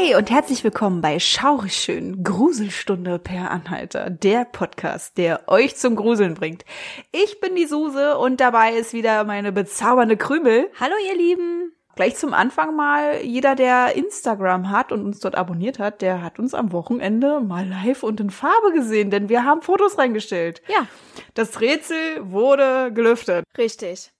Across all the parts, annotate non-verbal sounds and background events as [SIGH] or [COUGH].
Hi und herzlich willkommen bei Schaurig schön Gruselstunde per Anhalter, der Podcast, der euch zum Gruseln bringt. Ich bin die Suse und dabei ist wieder meine bezaubernde Krümel. Hallo ihr Lieben. Gleich zum Anfang mal, jeder, der Instagram hat und uns dort abonniert hat, der hat uns am Wochenende mal live und in Farbe gesehen, denn wir haben Fotos reingestellt. Ja, Das Rätsel wurde gelüftet. richtig.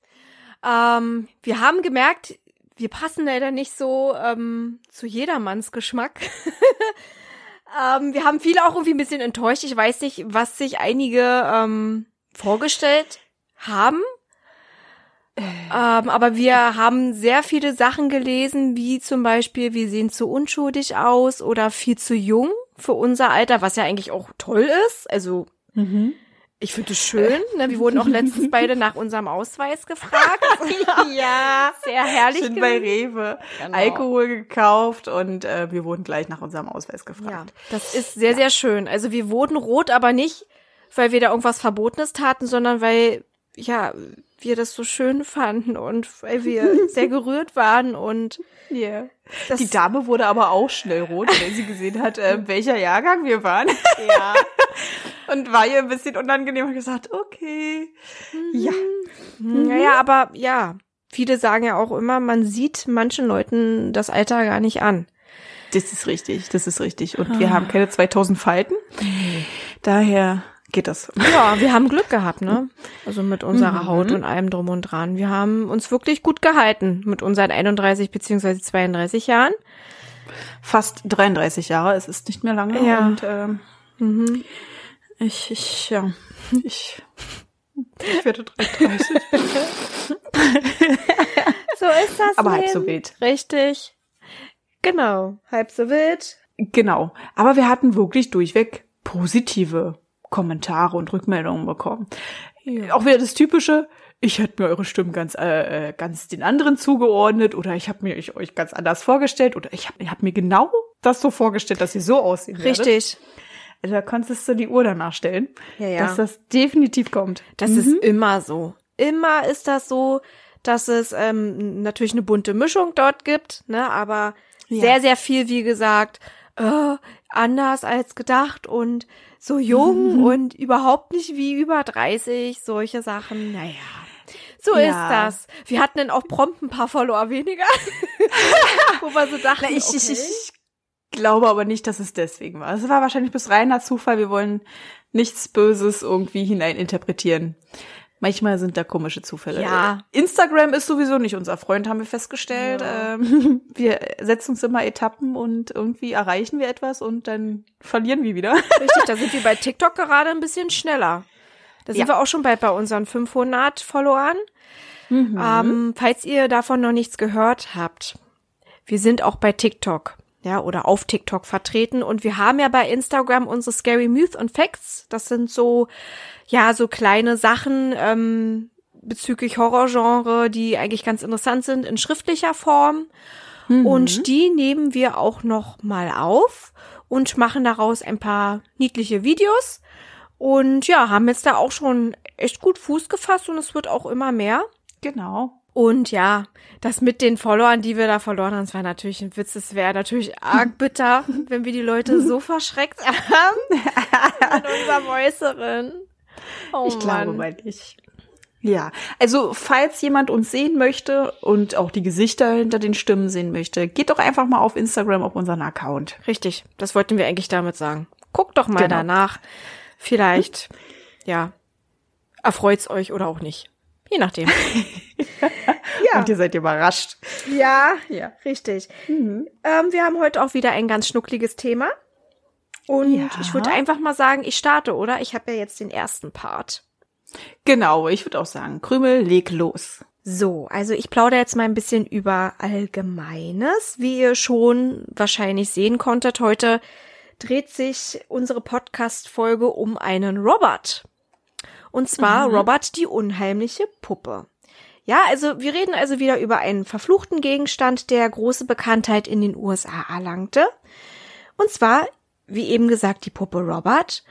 Ähm, wir haben gemerkt, wir passen leider nicht so ähm, zu jedermanns Geschmack. [LAUGHS] ähm, wir haben viele auch irgendwie ein bisschen enttäuscht. Ich weiß nicht, was sich einige ähm, vorgestellt haben. Ähm, aber wir haben sehr viele Sachen gelesen, wie zum Beispiel, wir sehen zu unschuldig aus oder viel zu jung für unser Alter, was ja eigentlich auch toll ist. Also ich finde es schön. Ne? Wir wurden auch letztens [LAUGHS] beide nach unserem Ausweis gefragt. [LAUGHS] ja, sehr herrlich. Sind bei. Rewe Genau. Alkohol gekauft und äh, wir wurden gleich nach unserem Ausweis Ja, gefragt. das ist sehr, sehr schön. Also wir wurden rot, aber nicht, weil wir da irgendwas Verbotenes taten, sondern weil, ja, wir das so schön fanden und weil wir [LAUGHS] sehr gerührt waren und Yeah. Die Dame wurde aber auch schnell rot, weil sie gesehen hat, äh, welcher Jahrgang wir waren. ja, Und war ihr ein bisschen unangenehm und gesagt, okay. Ja. Naja, aber ja, viele sagen ja auch immer, man sieht manchen Leuten das Alter gar nicht an. Das ist richtig, das ist richtig. Und wir haben keine 2000 Falten. Daher geht das. Ja, wir haben Glück gehabt, ne? Also mit unserer Haut und allem drum und dran. Wir haben uns wirklich gut gehalten mit unseren 31 beziehungsweise 32 Jahren. Fast 33 Jahre, es ist nicht mehr lange. Ja. Und ähm, ich, ich, ja, ich, ich werde 33. [LAUGHS] So ist das. Aber halb Leben. so wild. Richtig. Genau. Halb so wild. Genau. Aber wir hatten wirklich durchweg positive Kommentare und Rückmeldungen bekommen. Auch wieder das typische, ich hätte mir eure Stimmen ganz, äh, äh, ganz den anderen zugeordnet oder ich habe mir euch, euch ganz anders vorgestellt oder ich habe hab mir genau das so vorgestellt, dass ihr so aussehen werdet. Also da konntest du die Uhr danach stellen, Ja, ja. dass das definitiv kommt. Das ist immer so. Immer ist das so, dass es ähm, natürlich eine bunte Mischung dort gibt, ne? Aber Ja. sehr, sehr viel, wie gesagt, äh, anders als gedacht und so jung und überhaupt nicht wie über 30, solche Sachen. Naja. So Ja. ist das. Wir hatten dann auch prompt ein paar Follower weniger. [LAUGHS] Wo wir so dachten, Na, ich, okay. ich, ich glaube aber nicht, dass es deswegen war. Es war wahrscheinlich bis reiner Zufall. Wir wollen nichts Böses irgendwie hineininterpretieren. Manchmal sind da komische Zufälle. Ja. Instagram ist sowieso nicht unser Freund, haben wir festgestellt. Ähm, [LAUGHS] wir setzen uns immer Etappen und irgendwie erreichen wir etwas und dann verlieren wir wieder. [LAUGHS] Richtig, da sind wir bei TikTok gerade ein bisschen schneller. Da sind Ja. wir auch schon bald bei unseren 500 Followern. Ähm, falls ihr davon noch nichts gehört habt, wir sind auch bei TikTok, ja, oder auf TikTok vertreten und wir haben ja bei Instagram unsere Scary Myth und Facts. Das sind so, ja, so kleine Sachen ähm, bezüglich Horrorgenre, die eigentlich ganz interessant sind in schriftlicher Form. Und die nehmen wir auch noch mal auf und machen daraus ein paar niedliche Videos. Und ja, haben jetzt da auch schon echt gut Fuß gefasst und es wird auch immer mehr. Genau. Und ja, das mit den Followern, die wir da verloren haben, das war natürlich ein Witz. Es wäre natürlich arg [LAUGHS] bitter, wenn wir die Leute so [LAUGHS] verschreckt haben [LAUGHS] mit unserer Äußeren. Oh ich glaube Mann. mal nicht. Ja, also falls jemand uns sehen möchte und auch die Gesichter hinter den Stimmen sehen möchte, geht doch einfach mal auf Instagram auf unseren Account. Richtig, das wollten wir eigentlich damit sagen. Guckt doch mal Genau. danach. Vielleicht, ja, erfreut's euch oder auch nicht. Je nachdem. [LAUGHS] ja. Und ihr seid überrascht. Ja, ja, richtig. Ähm, wir haben heute auch wieder ein ganz schnuckliges Thema. Und Ja. ich würde einfach mal sagen, ich starte, oder? Ich habe ja jetzt den ersten Part. Genau, ich würde auch sagen, Krümel, leg los. So, also ich plaudere jetzt mal ein bisschen über Allgemeines. Wie ihr schon wahrscheinlich sehen konntet, heute dreht sich unsere Podcast-Folge um einen Robert. Und zwar mhm. Robert die unheimliche Puppe. Ja, also wir reden also wieder über einen verfluchten Gegenstand, der große Bekanntheit in den USA erlangte. Und zwar, wie eben gesagt, die Puppe Robert,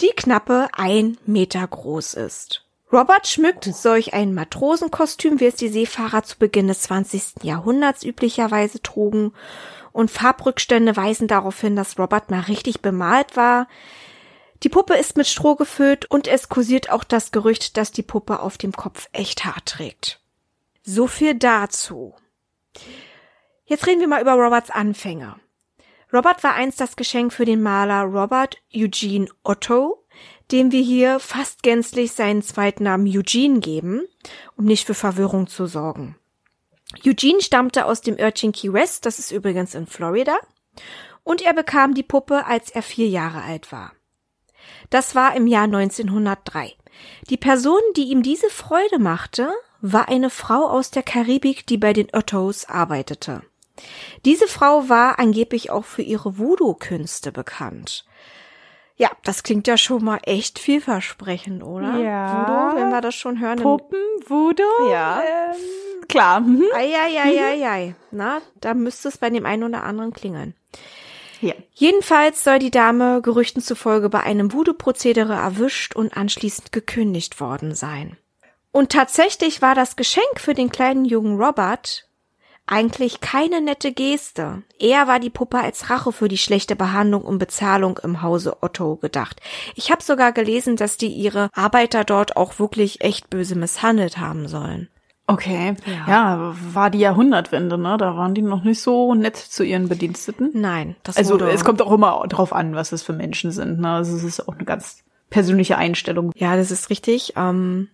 die knappe ein Meter groß ist. Robert schmückt solch ein Matrosenkostüm, wie es die Seefahrer zu Beginn des 20. Jahrhunderts üblicherweise trugen, und Farbrückstände weisen darauf hin, dass Robert mal richtig bemalt war. Die Puppe ist mit Stroh gefüllt und es kursiert auch das Gerücht, dass die Puppe auf dem Kopf echt Haar trägt. So viel dazu. Jetzt reden wir mal über Roberts Anfänge. Robert war einst das Geschenk für den Maler Robert Eugene Otto, dem wir hier fast gänzlich seinen zweiten Namen Eugene geben, um nicht für Verwirrung zu sorgen. Eugene stammte aus dem Örtchen Key West, das ist übrigens in Florida, und er bekam die Puppe, als er vier Jahre alt war. Das war im Jahr 1903. Die Person, die ihm diese Freude machte, war eine Frau aus der Karibik, die bei den Ottos arbeitete. Diese Frau war angeblich auch für ihre Voodoo-Künste bekannt. Ja, das klingt ja schon mal echt vielversprechend, oder? Ja. Voodoo, wenn wir das schon hören. Puppen, Voodoo? Ja. Ähm, klar. Eieieiei. Mhm. Na, da müsste es bei dem einen oder anderen klingeln. Ja. Jedenfalls soll die Dame Gerüchten zufolge bei einem Voodoo-Prozedere erwischt und anschließend gekündigt worden sein. Und tatsächlich war das Geschenk für den kleinen jungen Robert eigentlich keine nette Geste. Eher war die Puppe als Rache für die schlechte Behandlung und Bezahlung im Hause Otto gedacht. Ich habe sogar gelesen, dass die ihre Arbeiter dort auch wirklich echt böse misshandelt haben sollen. Okay, ja. ja. war die Jahrhundertwende, ne? Da waren die noch nicht so nett zu ihren Bediensteten. Nein, das Also wurde... es kommt auch immer drauf an, was es für Menschen sind, ne? Also es ist auch eine ganz persönliche Einstellung. Ja, das ist richtig. Ähm,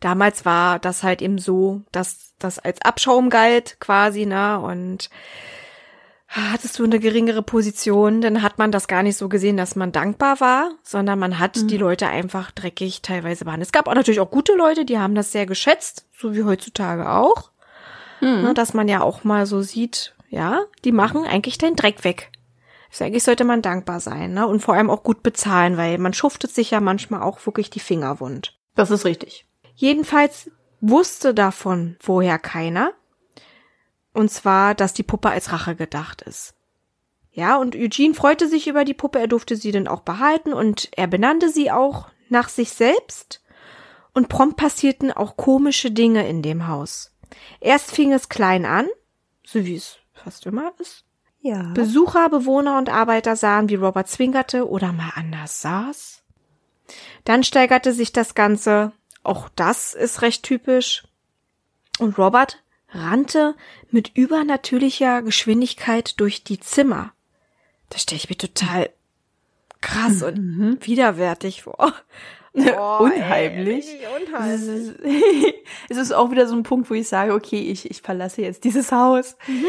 damals war das halt eben so, dass das als Abschaum galt quasi, ne? Und hattest du eine geringere Position, dann hat man das gar nicht so gesehen, dass man dankbar war, sondern man hat mhm. die Leute einfach dreckig teilweise behandelt. Es gab auch natürlich auch gute Leute, die haben das sehr geschätzt, so wie heutzutage auch. Mhm. Ne, dass man ja auch mal so sieht, ja, die machen eigentlich den Dreck weg. Also eigentlich sollte man dankbar sein, ne? Und vor allem auch gut bezahlen, weil man schuftet sich ja manchmal auch wirklich die Finger wund. Das ist richtig. Jedenfalls wusste davon vorher keiner. Und zwar, dass die Puppe als Rache gedacht ist. Ja, und Eugene freute sich über die Puppe, er durfte sie dann auch behalten und er benannte sie auch nach sich selbst. Und prompt passierten auch komische Dinge in dem Haus. Erst fing es klein an, so wie es fast immer ist. Ja. Besucher, Bewohner und Arbeiter sahen, wie Robert zwinkerte oder mal anders saß. Dann steigerte sich das Ganze auch das ist recht typisch. Und Robert rannte mit übernatürlicher Geschwindigkeit durch die Zimmer. Das stelle ich mir total krass und mhm. widerwärtig vor. [LAUGHS] Oh, unheimlich. Ey, unheimlich. [LAUGHS] Es ist auch wieder so ein Punkt, wo ich sage, okay, ich, ich verlasse jetzt dieses Haus. Mhm.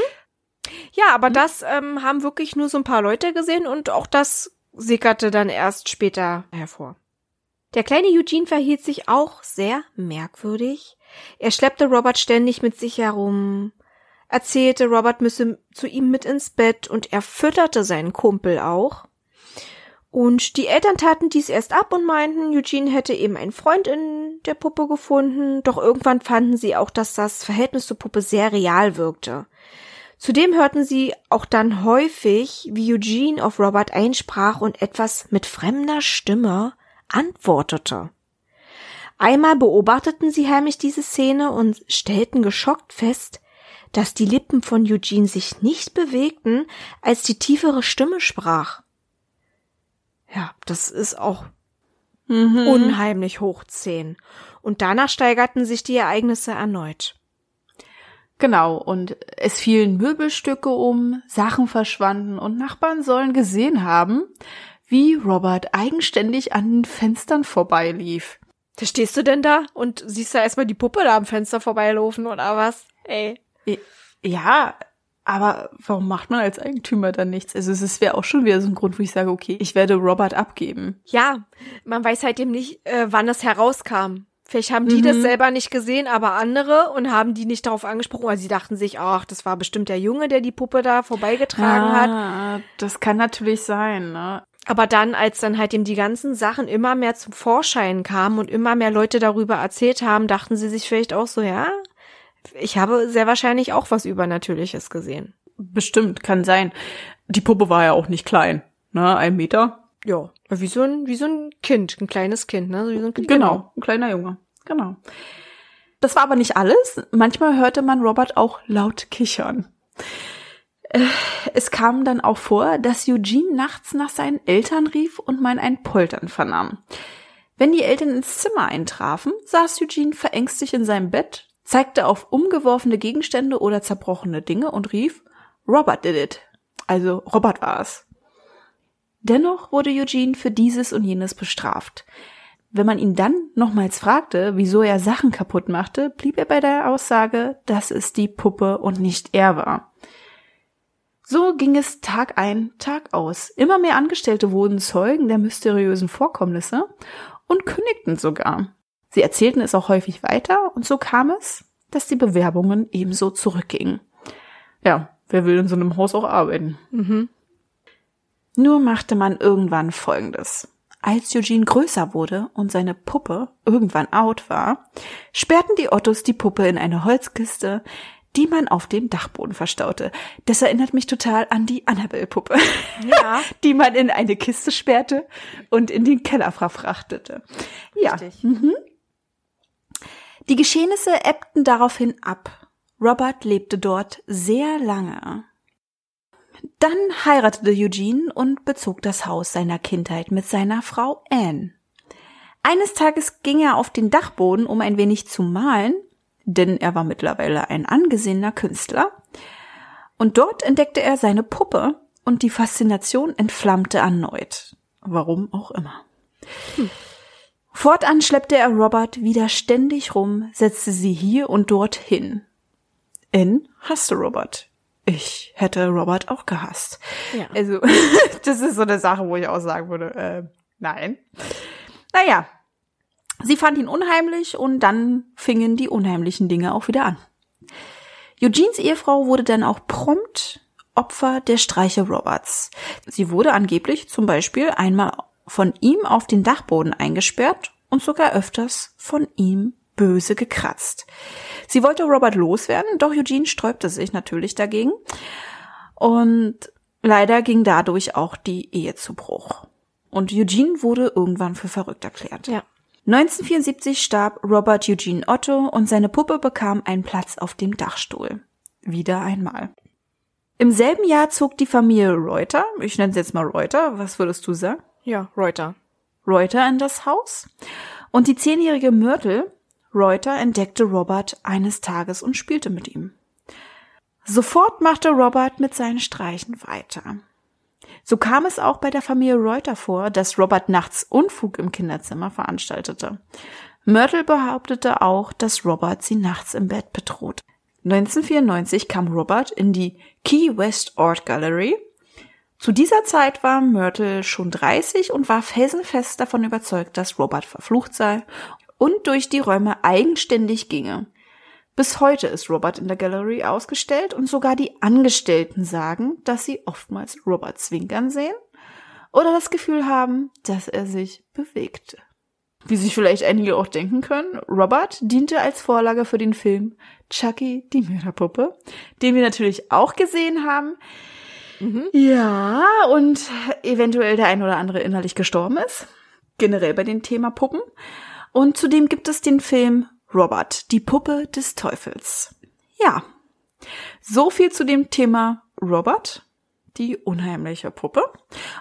Ja, aber mhm. das ähm, haben wirklich nur so ein paar Leute gesehen und auch das sickerte dann erst später hervor. Der kleine Eugene verhielt sich auch sehr merkwürdig. Er schleppte Robert ständig mit sich herum, erzählte, Robert müsse zu ihm mit ins Bett und er fütterte seinen Kumpel auch. Und die Eltern taten dies erst ab und meinten, Eugene hätte eben einen Freund in der Puppe gefunden, doch irgendwann fanden sie auch, dass das Verhältnis zur Puppe sehr real wirkte. Zudem hörten sie auch dann häufig, wie Eugene auf Robert einsprach und etwas mit fremder Stimme antwortete. Einmal beobachteten sie heimlich diese Szene und stellten geschockt fest, dass die Lippen von Eugene sich nicht bewegten, als die tiefere Stimme sprach. Ja, das ist auch mhm. unheimlich hoch zehn. Und danach steigerten sich die Ereignisse erneut. Genau, und es fielen Möbelstücke um, Sachen verschwanden und Nachbarn sollen gesehen haben, wie Robert eigenständig an den Fenstern vorbeilief. Da stehst du denn da und siehst da erstmal die Puppe da am Fenster vorbeilaufen oder was? Ey. Ja, aber warum macht man als Eigentümer dann nichts? Also es wäre auch schon wieder so ein Grund, wo ich sage, okay, ich werde Robert abgeben. Ja, man weiß halt eben nicht, äh, wann es herauskam. Vielleicht haben die mhm. das selber nicht gesehen, aber andere und haben die nicht darauf angesprochen, weil sie dachten sich, ach, das war bestimmt der Junge, der die Puppe da vorbeigetragen ah, hat. Das kann natürlich sein, ne? Aber dann, als dann halt eben die ganzen Sachen immer mehr zum Vorschein kamen und immer mehr Leute darüber erzählt haben, dachten sie sich vielleicht auch so, ja, ich habe sehr wahrscheinlich auch was Übernatürliches gesehen. Bestimmt, kann sein. Die Puppe war ja auch nicht klein, ne? Ein Meter. Ja, wie so ein, wie so ein Kind, ein kleines Kind, ne? Wie so ein kind, Genau, ein kleiner Junge. Genau. Das war aber nicht alles. Manchmal hörte man Robert auch laut kichern. Äh, es kam dann auch vor, dass Eugene nachts nach seinen Eltern rief und man ein Poltern vernahm. Wenn die Eltern ins Zimmer eintrafen, saß Eugene verängstigt in seinem Bett, zeigte auf umgeworfene Gegenstände oder zerbrochene Dinge und rief, Robert did it. Also Robert war es. Dennoch wurde Eugene für dieses und jenes bestraft. Wenn man ihn dann nochmals fragte, wieso er Sachen kaputt machte, blieb er bei der Aussage, dass es die Puppe und nicht er war. So ging es Tag ein, Tag aus. Immer mehr Angestellte wurden Zeugen der mysteriösen Vorkommnisse und kündigten sogar. Sie erzählten es auch häufig weiter und so kam es, dass die Bewerbungen ebenso zurückgingen. Ja, wer will in so einem Haus auch arbeiten? Mhm. Nur machte man irgendwann Folgendes. Als Eugene größer wurde und seine Puppe irgendwann out war, sperrten die Ottos die Puppe in eine Holzkiste, die man auf dem Dachboden verstaute. Das erinnert mich total an die Annabelle-Puppe, Ja. [LAUGHS] die man in eine Kiste sperrte und in den Keller verfrachtete. Ja. Mhm. Die Geschehnisse ebbten daraufhin ab. Robert lebte dort sehr lange. Dann heiratete Eugene und bezog das Haus seiner Kindheit mit seiner Frau Anne. Eines Tages ging er auf den Dachboden, um ein wenig zu malen, denn er war mittlerweile ein angesehener Künstler. Und dort entdeckte er seine Puppe und die Faszination entflammte erneut. Warum auch immer. Fortan schleppte er Robert wieder ständig rum, setzte sie hier und dort hin. N hasste Robert. Ich hätte Robert auch gehasst. Ja. Also, [LAUGHS] das ist so eine Sache, wo ich auch sagen würde, äh, nein. Naja, sie fand ihn unheimlich und dann fingen die unheimlichen Dinge auch wieder an. Eugenes Ehefrau wurde dann auch prompt Opfer der Streiche Roberts. Sie wurde angeblich zum Beispiel einmal von ihm auf den Dachboden eingesperrt und sogar öfters von ihm böse gekratzt. Sie wollte Robert loswerden, doch Eugene sträubte sich natürlich dagegen. Und leider ging dadurch auch die Ehe zu Bruch. Und Eugene wurde irgendwann für verrückt erklärt. Ja. 1974 starb Robert Eugene Otto und seine Puppe bekam einen Platz auf dem Dachstuhl. Wieder einmal. Im selben Jahr zog die Familie Reuter, ich nenne es jetzt mal Reuter, was würdest du sagen? Ja, Reuter. Reuter in das Haus. Und die zehnjährige Myrtle Reuter entdeckte Robert eines Tages und spielte mit ihm. Sofort machte Robert mit seinen Streichen weiter. So kam es auch bei der Familie Reuter vor, dass Robert nachts Unfug im Kinderzimmer veranstaltete. Myrtle behauptete auch, dass Robert sie nachts im Bett bedroht. 1994 kam Robert in die Key West Art Gallery. Zu dieser Zeit war Myrtle schon 30 und war felsenfest davon überzeugt, dass Robert verflucht sei und durch die Räume eigenständig ginge. Bis heute ist Robert in der Gallery ausgestellt und sogar die Angestellten sagen, dass sie oftmals Robert zwinkern sehen oder das Gefühl haben, dass er sich bewegte. Wie sich vielleicht einige auch denken können, Robert diente als Vorlage für den Film Chucky, die Mörderpuppe, den wir natürlich auch gesehen haben. Ja, und eventuell der ein oder andere innerlich gestorben ist. Generell bei dem Thema Puppen. Und zudem gibt es den Film Robert, die Puppe des Teufels. Ja. So viel zu dem Thema Robert, die unheimliche Puppe.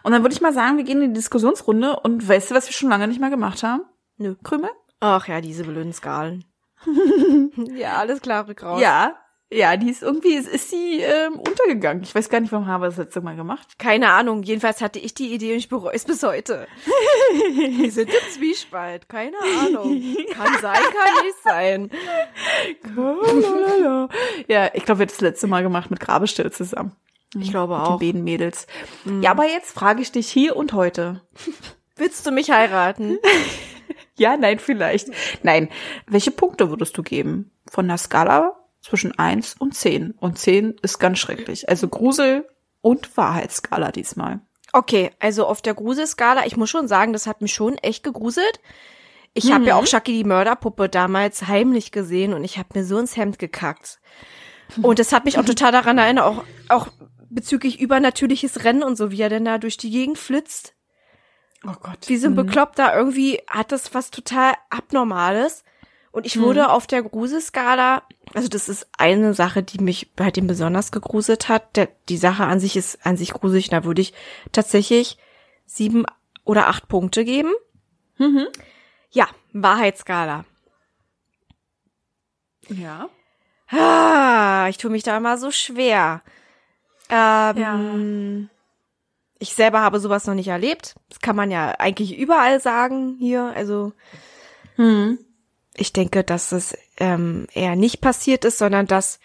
Und dann würde ich mal sagen, wir gehen in die Diskussionsrunde und weißt du, was wir schon lange nicht mehr gemacht haben? Nö. Krümel? Ach ja, diese blöden Skalen. [LAUGHS] ja, alles klar, rück raus. Ja. Ja, die ist irgendwie, ist, ist sie ähm, untergegangen. Ich weiß gar nicht, warum haben wir das letzte Mal gemacht. Keine Ahnung, jedenfalls hatte ich die Idee und ich bereue es bis heute. [LAUGHS] Wir sind im Zwiespalt, keine Ahnung. Kann sein, kann nicht sein. ja, ich glaube, wir haben das letzte Mal gemacht mit Grabestelle zusammen. Ich glaube Mit auch. den beiden Mädels. Ja, aber jetzt frage ich dich hier und heute. Willst du mich heiraten? [LAUGHS] Ja, nein, vielleicht. Nein. Welche Punkte würdest du geben? Von der Skala zwischen 1 und 10. Und 10 ist ganz schrecklich. Also Grusel und Wahrheitsskala diesmal. Okay, also auf der Gruselskala, ich muss schon sagen, das hat mich schon echt gegruselt. Ich mhm. habe ja auch Chucky die Mörderpuppe damals heimlich gesehen und ich habe mir so ins Hemd gekackt. Und das hat mich auch [LAUGHS] total daran erinnert, auch, auch bezüglich übernatürliches Rennen und so, wie er denn da durch die Gegend flitzt. Oh Gott. Wie so ein mhm. Bekloppter, irgendwie hat das was total Abnormales. Und ich wurde mhm. auf der Gruselskala, also das ist eine Sache, die mich bei dem besonders gegruselt hat. Der, die Sache an sich ist an sich gruselig, da würde ich tatsächlich sieben oder acht Punkte geben. Mhm. Ja, Wahrheitsskala. Ja. Ah, ich tue mich da immer so schwer. Ähm, ja. Ich selber habe sowas noch nicht erlebt. Das kann man ja eigentlich überall sagen hier. Also hm. Ich denke, dass es ähm, eher nicht passiert ist, sondern dass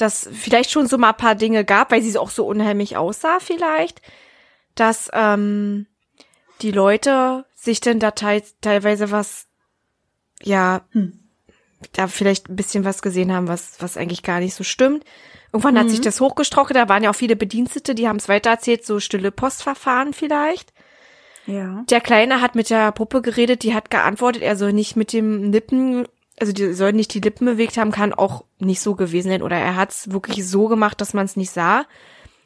dass vielleicht schon so mal ein paar Dinge gab, weil sie auch so unheimlich aussah vielleicht, dass ähm, die Leute sich denn da te teilweise was, ja, hm. da vielleicht ein bisschen was gesehen haben, was, was eigentlich gar nicht so stimmt. Irgendwann mhm. hat sich mhm. das hochgestrocknet, da waren ja auch viele Bedienstete, die haben es weitererzählt, so stille Postverfahren vielleicht. Ja. Der Kleine hat mit der Puppe geredet, die hat geantwortet, er soll nicht mit dem Lippen, also die soll nicht die Lippen bewegt haben, kann auch nicht so gewesen sein. Oder er hat es wirklich so gemacht, dass man es nicht sah,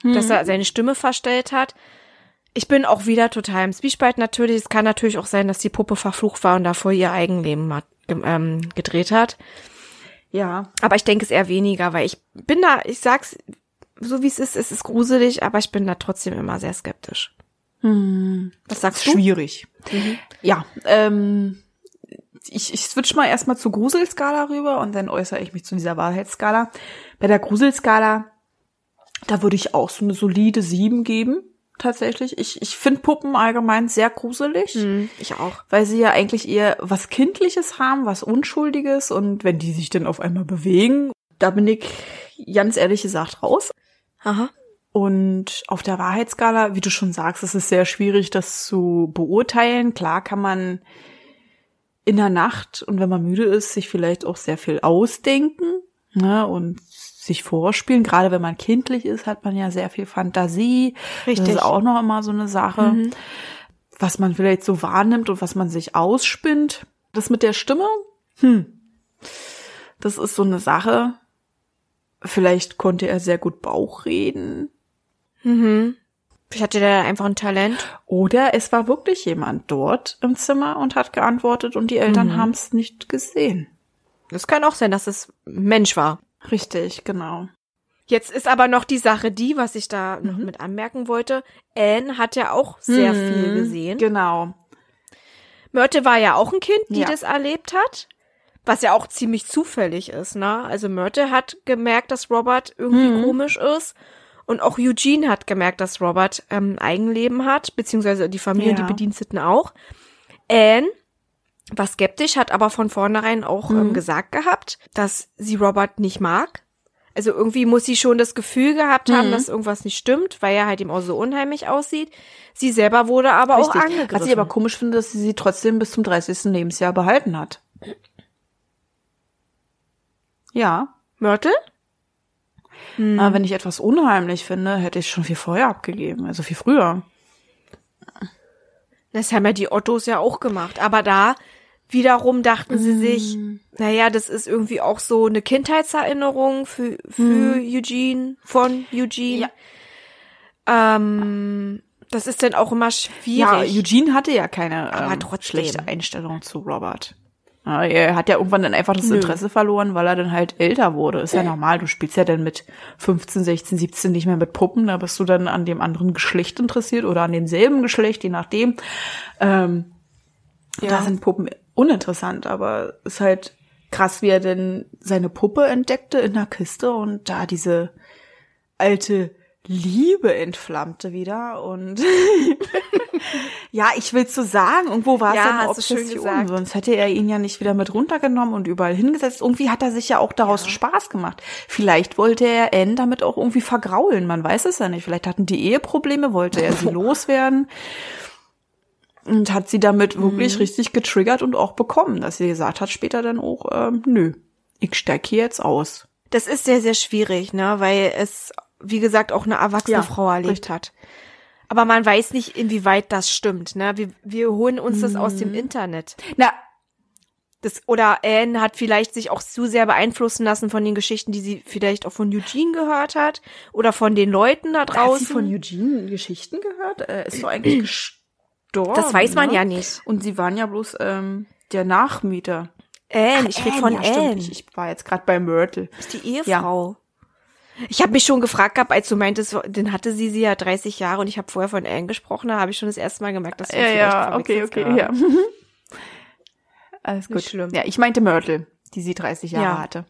mhm. dass er seine Stimme verstellt hat. Ich bin auch wieder total im Zwiespalt natürlich. Es kann natürlich auch sein, dass die Puppe verflucht war und davor ihr Eigenleben hat, ähm, gedreht hat. Ja. Aber ich denke es eher weniger, weil ich bin da, ich sag's so wie es ist, es ist gruselig, aber ich bin da trotzdem immer sehr skeptisch. Hm. Was sagst du? Schwierig. Mhm. Ja, ähm, ich, ich switch mal erstmal zur Gruselskala rüber und dann äußere ich mich zu dieser Wahrheitsskala. Bei der Gruselskala, da würde ich auch so eine solide sieben geben tatsächlich. Ich, ich finde Puppen allgemein sehr gruselig. Mhm, ich auch. Weil sie ja eigentlich eher was Kindliches haben, was Unschuldiges. Und wenn die sich dann auf einmal bewegen, da bin ich ganz ehrlich gesagt raus. Aha. Und auf der Wahrheitsskala, wie du schon sagst, ist es sehr schwierig, das zu beurteilen. Klar kann man in der Nacht und wenn man müde ist, sich vielleicht auch sehr viel ausdenken ne, und sich vorspielen. Gerade wenn man kindlich ist, hat man ja sehr viel Fantasie. Richtig. Das ist auch noch immer so eine Sache, mhm. was man vielleicht so wahrnimmt und was man sich ausspinnt. Das mit der Stimme, hm, das ist so eine Sache. Vielleicht konnte er sehr gut Bauch reden. Mhm. Vielleicht hatte der einfach ein Talent. Oder es war wirklich jemand dort im Zimmer und hat geantwortet und die Eltern mhm. haben es nicht gesehen. Das kann auch sein, dass es Mensch war. Richtig, genau. Jetzt ist aber noch die Sache die, was ich da mhm. noch mit anmerken wollte. Anne hat ja auch sehr mhm, viel gesehen. Genau. Mörte war ja auch ein Kind, die ja. das erlebt hat. Was ja auch ziemlich zufällig ist, ne? Also Mörte hat gemerkt, dass Robert irgendwie mhm. komisch ist. Und auch Eugene hat gemerkt, dass Robert ähm, Eigenleben hat, beziehungsweise die Familie, ja. die Bediensteten auch. Anne war skeptisch, hat aber von vornherein auch ähm, mhm. ähm, gesagt gehabt, dass sie Robert nicht mag. Also irgendwie muss sie schon das Gefühl gehabt haben, mhm. dass irgendwas nicht stimmt, weil er halt ihm auch so unheimlich aussieht. Sie selber wurde aber Richtig. auch angegriffen. Was ich aber komisch finde, dass sie sie trotzdem bis zum 30. Lebensjahr behalten hat. Ja. Mörtel? Hm. Aber wenn ich etwas unheimlich finde, hätte ich schon viel vorher abgegeben, also viel früher. Das haben ja die Ottos ja auch gemacht. Aber da wiederum dachten sie sich, mm. naja, das ist irgendwie auch so eine Kindheitserinnerung für, für mm. Eugene, von Eugene. Ja. Ähm, das ist dann auch immer schwierig. Ja, Eugene hatte ja keine ähm, schlechte Einstellung zu Robert. Ja, er hat ja irgendwann dann einfach das Nö. Interesse verloren, weil er dann halt älter wurde. Ist ja normal. Du spielst ja dann mit 15, 16, 17 nicht mehr mit Puppen. Da bist du dann an dem anderen Geschlecht interessiert oder an demselben Geschlecht, je nachdem. Ähm, ja. Da sind Puppen uninteressant, aber ist halt krass, wie er denn seine Puppe entdeckte in der Kiste und da diese alte Liebe entflammte wieder und [LAUGHS] ja, ich will zu so sagen, irgendwo war es ja, eine Obsession, sonst hätte er ihn ja nicht wieder mit runtergenommen und überall hingesetzt. Irgendwie hat er sich ja auch daraus ja. Spaß gemacht. Vielleicht wollte er Anne damit auch irgendwie vergraulen, man weiß es ja nicht. Vielleicht hatten die Eheprobleme, wollte er sie [LAUGHS] loswerden und hat sie damit wirklich mhm. richtig getriggert und auch bekommen, dass sie gesagt hat später dann auch, ähm, nö, ich steig hier jetzt aus. Das ist sehr, sehr schwierig, ne, weil es wie gesagt, auch eine erwachsene ja, Frau erlebt richtig. hat. Aber man weiß nicht, inwieweit das stimmt. Ne? Wir, wir holen uns das aus dem Internet. Na, Das, oder Anne hat vielleicht sich auch zu sehr beeinflussen lassen von den Geschichten, die sie vielleicht auch von Eugene gehört hat. Oder von den Leuten da hat sie draußen. von Eugene Geschichten gehört? Er ist so eigentlich [CLEARS THROAT] gestorben. das weiß man ne? ja nicht. Und sie waren ja bloß ähm, der Nachmieter. Anne, ich rede von ja. Anne. Ich, ich war jetzt gerade bei Myrtle. ist die Ehefrau. Ich habe mich schon gefragt gehabt, als du meintest, dann hatte sie sie ja 30 Jahre und ich habe vorher von Anne gesprochen, da habe ich schon das erste Mal gemerkt, dass du Ja, ja, okay, okay, gerade. ja. [LAUGHS] Alles gut. Nicht schlimm. Ja, ich meinte Myrtle, die sie 30 Jahre Ja. hatte.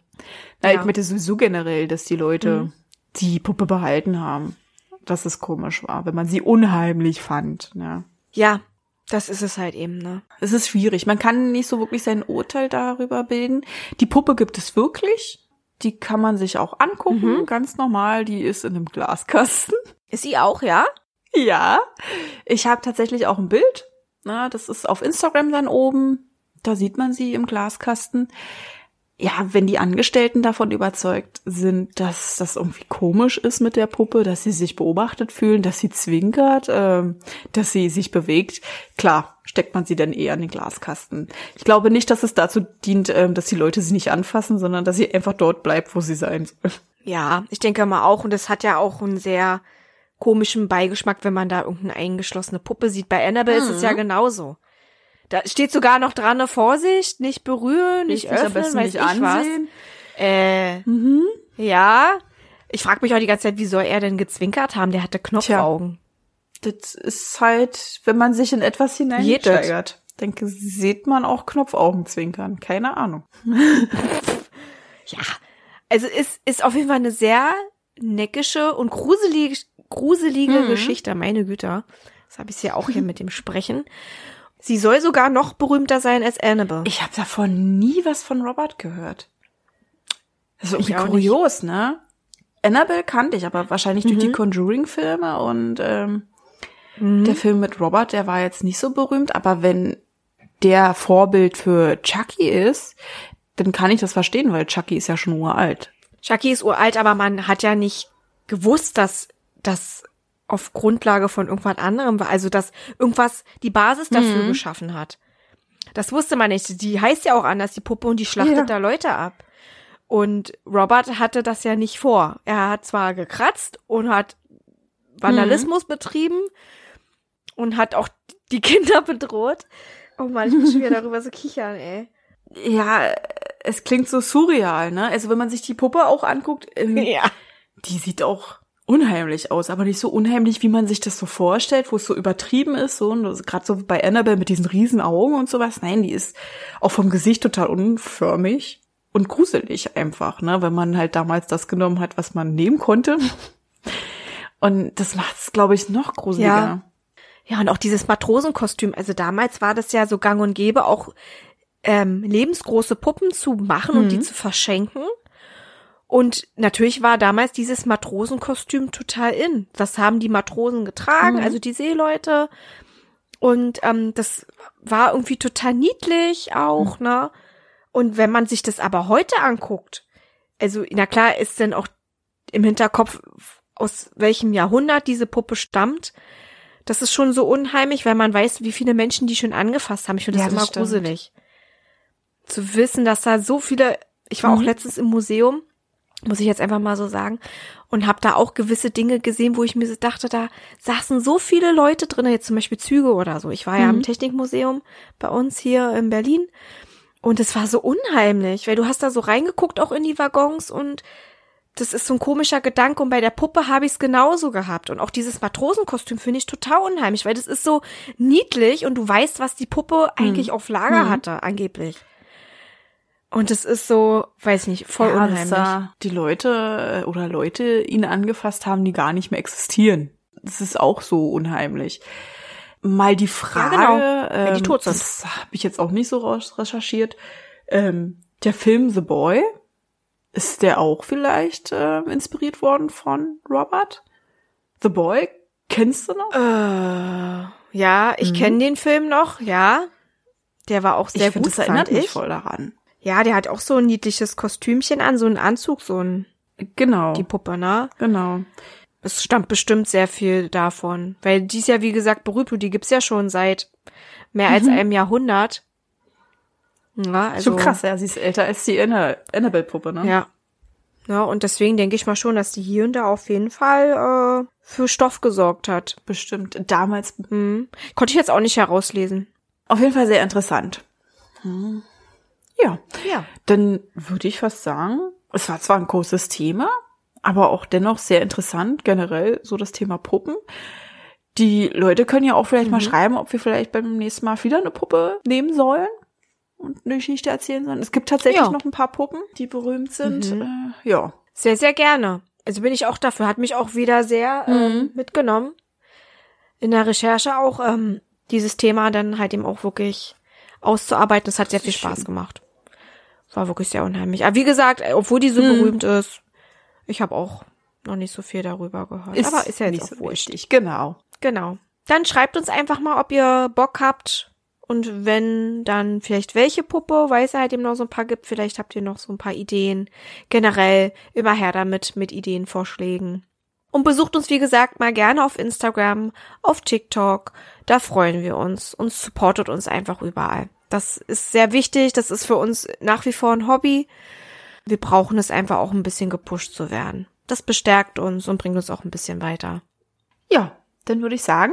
Na, Ja. ich meinte sowieso generell, dass die Leute Mhm. die Puppe behalten haben. Dass es komisch war, wenn man sie unheimlich fand. Ja. Ja, das ist es halt eben, ne? Es ist schwierig. Man kann nicht so wirklich sein Urteil darüber bilden. Die Puppe gibt es wirklich. Die kann man sich auch angucken, Mhm. ganz normal. Die ist in einem Glaskasten. Ist sie auch, ja? Ja, ich habe tatsächlich auch ein Bild. Na, das ist auf Instagram dann oben. Da sieht man sie im Glaskasten. Ja, wenn die Angestellten davon überzeugt sind, dass das irgendwie komisch ist mit der Puppe, dass sie sich beobachtet fühlen, dass sie zwinkert, ähm, dass sie sich bewegt, klar, steckt man sie dann eher in den Glaskasten. Ich glaube nicht, dass es dazu dient, ähm, dass die Leute sie nicht anfassen, sondern dass sie einfach dort bleibt, wo sie sein soll. Ja, ich denke mal auch. Und das hat ja auch einen sehr komischen Beigeschmack, wenn man da irgendeine eingeschlossene Puppe sieht. Bei Annabelle ist es Mhm. ja genauso. Da steht sogar noch dran, eine Vorsicht, nicht berühren, nicht am öffnen, weiß nicht ich ansehen. was. Äh, Mhm. ja. Ich frage mich auch die ganze Zeit, wie soll er denn gezwinkert haben? Der hatte Knopfaugen. Das ist halt, wenn man sich in etwas hineinsteigert. Denke, sieht man auch Knopfaugen zwinkern. Keine Ahnung. [LAUGHS] Ja. Also ist, ist auf jeden Fall eine sehr neckische und gruselige, gruselige Mhm. Geschichte, meine Güter. Das habe ich ja auch hier [LAUGHS] mit dem Sprechen. Sie soll sogar noch berühmter sein als Annabelle. Ich habe davon nie was von Robert gehört. Das ist irgendwie kurios, ne? Annabelle kannte ich, aber wahrscheinlich durch die Mhm. Conjuring-Filme und ähm, der Film mit Robert, der war jetzt nicht so berühmt, aber wenn der Vorbild für Chucky ist, dann kann ich das verstehen, weil Chucky ist ja schon uralt. Chucky ist uralt, aber man hat ja nicht gewusst, dass das auf Grundlage von irgendwas anderem war. Also, dass irgendwas die Basis dafür geschaffen hat. Das wusste man nicht. Die heißt ja auch anders, die Puppe, und die schlachtet Ja. da Leute ab. Und Robert hatte das ja nicht vor. Er hat zwar gekratzt und hat Vandalismus betrieben und hat auch die Kinder [LAUGHS] bedroht. Oh Mann, ich muss schon wieder darüber so kichern, ey. Ja, es klingt so surreal, ne? Also wenn man sich die Puppe auch anguckt, ähm, Ja. die sieht auch unheimlich aus, aber nicht so unheimlich, wie man sich das so vorstellt, wo es so übertrieben ist, so gerade so bei Annabelle mit diesen riesen Augen und sowas. Nein, die ist auch vom Gesicht total unförmig und gruselig einfach, ne, wenn man halt damals das genommen hat, was man nehmen konnte. Und das macht es, glaube ich, noch gruseliger. Ja. Ja, und auch dieses Matrosenkostüm. Also damals war das ja so gang und gäbe, auch ähm, lebensgroße Puppen zu machen und die zu verschenken. Und natürlich war damals dieses Matrosenkostüm total in. Das haben die Matrosen getragen, also die Seeleute. Und ähm, das war irgendwie total niedlich auch, ne? Und wenn man sich das aber heute anguckt, also na klar ist denn auch im Hinterkopf, aus welchem Jahrhundert diese Puppe stammt. Das ist schon so unheimlich, weil man weiß, wie viele Menschen die schon angefasst haben. Ich finde das Ja, das immer stimmt. gruselig. Zu wissen, dass da so viele, ich war auch Mhm. letztens im Museum, muss ich jetzt einfach mal so sagen, und habe da auch gewisse Dinge gesehen, wo ich mir so dachte, da saßen so viele Leute drin, jetzt zum Beispiel Züge oder so. Ich war ja Mhm. im Technikmuseum bei uns hier in Berlin und es war so unheimlich, weil du hast da so reingeguckt auch in die Waggons und das ist so ein komischer Gedanke und bei der Puppe habe ich es genauso gehabt und auch dieses Matrosenkostüm finde ich total unheimlich, weil das ist so niedlich und du weißt, was die Puppe eigentlich auf Lager hatte angeblich. Und es ist so, weiß nicht, voll ja, dass unheimlich. da die Leute äh, oder Leute ihn angefasst haben, die gar nicht mehr existieren. Das ist auch so unheimlich. Mal die Frage, genau. Wenn die ähm, tot sind. das habe ich jetzt auch nicht so raus- recherchiert. Ähm, der Film The Boy, ist der auch vielleicht äh, inspiriert worden von Robert? The Boy, kennst du noch? Äh, ja, ich kenne den Film noch, ja. Der war auch sehr Mhm. ich finde, gut, das erinnert fand mich ich. voll daran. Ja, der hat auch so ein niedliches Kostümchen an, so einen Anzug, so ein, Genau, die Puppe, ne? genau. es stammt bestimmt sehr viel davon. Weil die ist ja, wie gesagt, Berühmtung, die gibt's ja schon seit mehr als einem Jahrhundert. Ja, also, Schon krass, ja, sie ist älter als die Anna- Annabelle-Puppe, ne? Ja. Ja, und deswegen denke ich mal schon, dass die hier und da auf jeden Fall äh, für Stoff gesorgt hat. Bestimmt. Damals. Hm. Konnte ich jetzt auch nicht herauslesen. Auf jeden Fall sehr interessant. Hm. Ja. Ja. Dann würde ich fast sagen, es war zwar ein großes Thema, aber auch dennoch sehr interessant, generell so das Thema Puppen. Die Leute können ja auch vielleicht mal schreiben, ob wir vielleicht beim nächsten Mal wieder eine Puppe nehmen sollen und eine Geschichte erzählen sollen. Es gibt tatsächlich Ja. noch ein paar Puppen, die berühmt sind. Äh, ja. Sehr, sehr gerne. Also bin ich auch dafür. Hat mich auch wieder sehr ähm, mitgenommen. In der Recherche auch ähm, dieses Thema dann halt eben auch wirklich auszuarbeiten. Das hat sehr viel Spaß gemacht. War wirklich sehr unheimlich. Aber wie gesagt, äh, obwohl die so berühmt ist, ich habe auch noch nicht so viel darüber gehört. Aber ist ja jetzt nicht so wurscht. wichtig. Genau. Genau. Dann schreibt uns einfach mal, ob ihr Bock habt. Und wenn, dann vielleicht welche Puppe, weil es halt eben noch so ein paar gibt. Vielleicht habt ihr noch so ein paar Ideen. Generell immer her damit mit Ideenvorschlägen. Und besucht uns, wie gesagt, mal gerne auf Instagram, auf TikTok. Da freuen wir uns und supportet uns einfach überall. Das ist sehr wichtig. Das ist für uns nach wie vor ein Hobby. Wir brauchen es einfach auch ein bisschen gepusht zu werden. Das bestärkt uns und bringt uns auch ein bisschen weiter. Ja, dann würde ich sagen,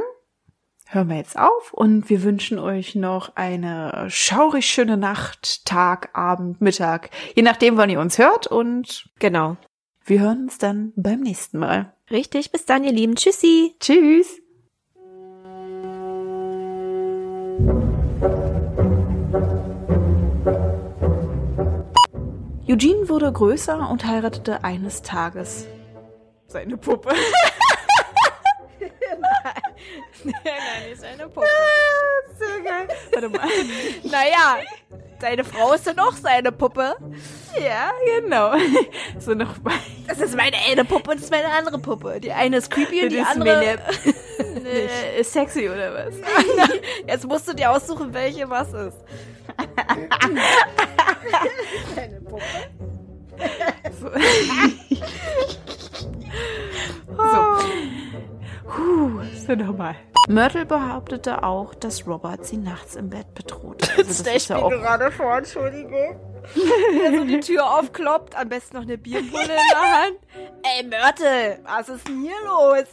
hören wir jetzt auf und wir wünschen euch noch eine schaurig schöne Nacht, Tag, Abend, Mittag, je nachdem, wann ihr uns hört und Genau. wir hören uns dann beim nächsten Mal. Richtig, bis dann, ihr Lieben. Tschüssi. Tschüss! Eugene wurde größer und heiratete eines Tages seine Puppe. [LAUGHS] Nein, ist eine Puppe. Sehr geil. Warte mal. Naja, deine Frau ist dann auch seine Puppe. Ja, genau. So noch mal. Das ist meine eine Puppe und das ist meine andere Puppe. Die eine ist creepy und die andere... ist [LAUGHS] sexy oder was? [LAUGHS] Jetzt musst du dir aussuchen, welche was ist. Deine Puppe. Puh, so nochmal. Myrtle behauptete auch, dass Robert sie nachts im Bett bedroht. Also das ist ja auch gerade vor, Entschuldigung. Der so die Tür aufkloppt, am besten noch eine Bierpulle in der Hand. Ey, Mörtel, was ist denn hier los?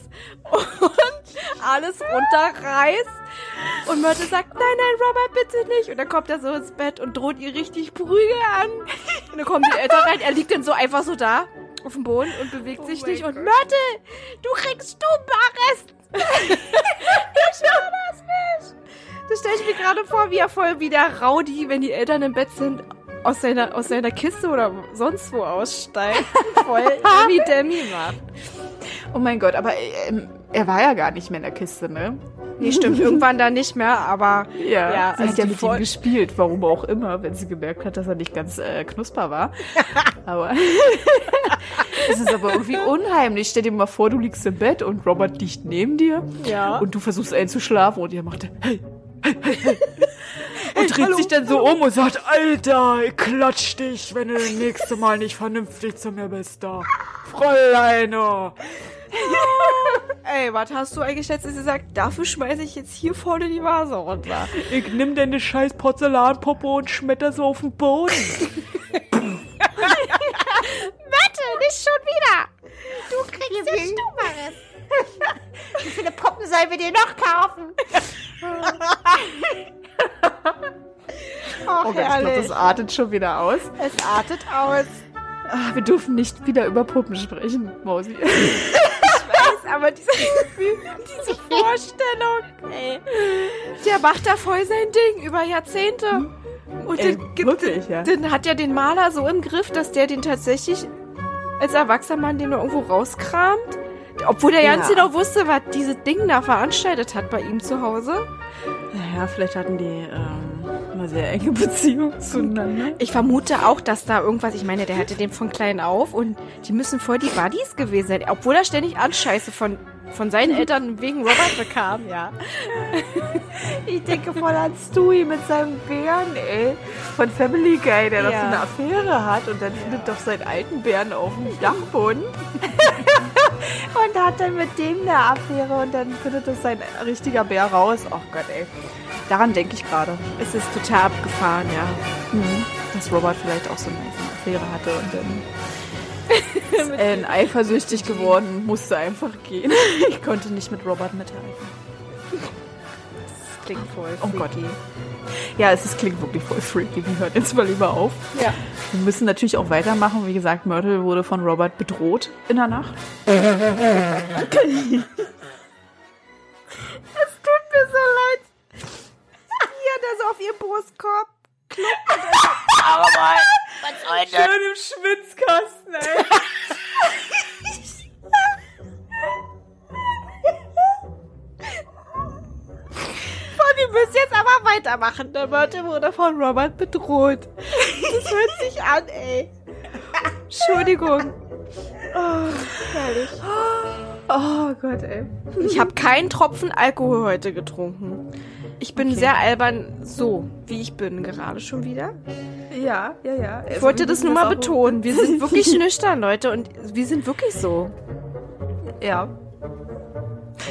Und alles runterreißt. Und Mörtel sagt, nein, nein, Robert, bitte nicht. Und dann kommt er so ins Bett und droht ihr richtig Prügel an. Und dann kommen die Eltern rein, er liegt dann so einfach so da auf dem Boden und bewegt sich nicht. Und Mörtel, du kriegst Stubenarrest. [LAUGHS] ich schau das nicht. Das stelle ich mir gerade vor, wie er voll wie der Rowdy, wenn die Eltern im Bett sind, aus seiner, aus seiner Kiste oder sonst wo aussteigt. [LAUGHS] Voll wie Demi macht. Oh mein Gott, aber ähm, er war ja gar nicht mehr in der Kiste, ne? Nee, stimmt, irgendwann dann nicht mehr, aber Ja, Ja, sie also hat ja mit ihm gespielt, warum auch immer, wenn sie gemerkt hat, dass er nicht ganz äh, knusper war. [LAUGHS] aber [LAUGHS] es ist aber irgendwie unheimlich. Stell dir mal vor, du liegst im Bett und Robert liegt neben dir Ja. und du versuchst einzuschlafen und er macht hey, hey, hey. Und dreht sich dann so um und sagt, Alter, ich klatsch dich, wenn du das nächste Mal nicht vernünftig zu mir bist da. Fräulein. ey, was hast du eigentlich letztens gesagt? Dafür schmeiße ich jetzt hier vorne die Vase runter. Ich nimm deine scheiß Porzellanpuppe und schmetter so auf den Boden. Wette, nicht schon wieder. Du kriegst den Stubenarrest. Wie viele Puppen sollen wir dir noch kaufen? [LAUGHS] Ach, Oh Gott, ich glaub, das artet schon wieder aus. Es artet aus. Ah, wir dürfen nicht wieder über Puppen sprechen, Mausi. [LAUGHS] weiß, aber diese, diese Vorstellung, ey. Der macht da voll sein Ding über Jahrzehnte. Und Ey, den, wirklich, ja. den hat ja den Maler so im Griff, dass der den tatsächlich als erwachsener Mann den irgendwo rauskramt. Obwohl der ganz Ja. genau wusste, was dieses Ding da veranstaltet hat bei ihm zu Hause. Naja, vielleicht hatten die ähm, eine sehr enge [LAUGHS] Beziehung zueinander. Ich vermute auch, dass da irgendwas, ich meine, der hatte den von klein auf und die müssen voll die Buddies gewesen sein. Obwohl er ständig Anscheiße von, von seinen Eltern wegen Robert bekam, ja. [LAUGHS] Ich denke voll an Stewie mit seinem Bären, ey. Von Family Guy, der doch Ja. so eine Affäre hat und dann findet doch seinen alten Bären auf dem Dachboden. [LAUGHS] und hat dann mit dem eine Affäre und dann findet es sein richtiger Bär raus. Oh Gott, ey. Daran denke ich gerade. Es ist total abgefahren, ja. Mhm. Dass Robert vielleicht auch so eine Affäre hatte und dann [LAUGHS] ist Ellen eifersüchtig geworden, musste einfach gehen. Ich konnte nicht mit Robert mithalten. Das klingt voll Oh Gott. Ja, es ist, klingt wirklich voll freaky. Wir hören jetzt mal lieber auf. Ja. Wir müssen natürlich auch weitermachen. Wie gesagt, Myrtle wurde von Robert bedroht in der Nacht. [LAUGHS] Tut mir so leid. Hier, der so auf ihr Brustkorb. [LAUGHS] Schön im Schwitzkasten, ey. [LAUGHS] Wir müssen jetzt aber weitermachen. Der Mörder wurde von Robert bedroht. Das hört sich an, ey. Entschuldigung. Oh, herrlich. Oh Gott, ey. Ich habe keinen Tropfen Alkohol heute getrunken. Ich bin sehr albern, so wie ich bin gerade schon wieder. Ja, ja, ja. Ich wollte das nur mal betonen. Wir sind [LAUGHS] wirklich nüchtern, Leute, und wir sind wirklich so. Ja.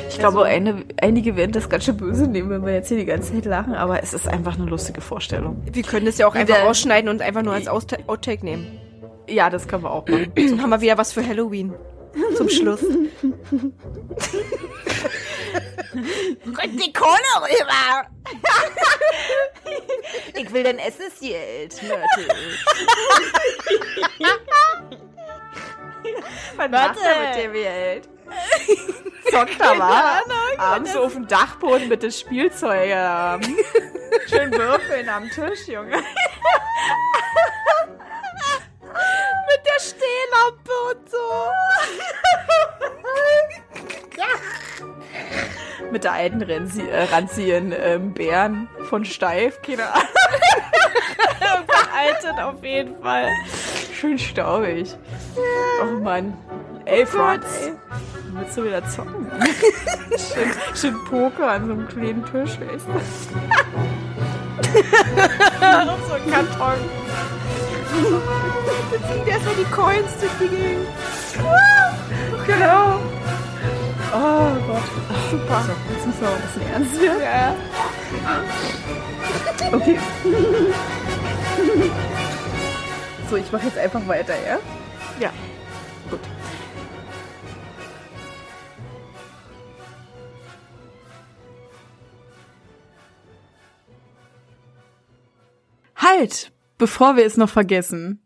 Ich glaube, eine, einige werden das ganz schön böse nehmen, wenn wir jetzt hier die ganze Zeit lachen, aber es ist einfach eine lustige Vorstellung. Wir können das ja auch einfach rausschneiden und einfach nur als Outtake nehmen. Ja, das können wir auch machen. [CLEARS THROAT] Dann haben wir wieder was für Halloween. Zum Schluss. [LAUGHS] Rück die Kohle rüber. Ich will dein Essensgeld, Myrtle. [LAUGHS] [LAUGHS] Was macht er mit dem Geld? [LAUGHS] Zockt er mal. Abends auf dem Dachboden mit dem Spielzeug. Ähm. [LAUGHS] Schön würfeln am Tisch, Junge. Mit der Stehlampe und so. Mit der alten Renzi äh, ranzigen ähm, Bären von Steif. Keine Ahnung. [LAUGHS] Alten auf jeden Fall. Schön staubig. Oh Mann. Ey, Franz. ey. Willst du wieder zocken? [LAUGHS] schön, schön Poker an so einem kleinen Tisch, weißt du? [LAUGHS] Auf so ein Karton. Jetzt fliegen erstmal die Coins durch die Gegend. Genau. Oh Gott. Super. So, jetzt müssen wir auch ein bisschen ernst werden. Ja. Okay. So, ich mache jetzt einfach weiter, ja? Ja. Gut. Halt! Bevor wir es noch vergessen.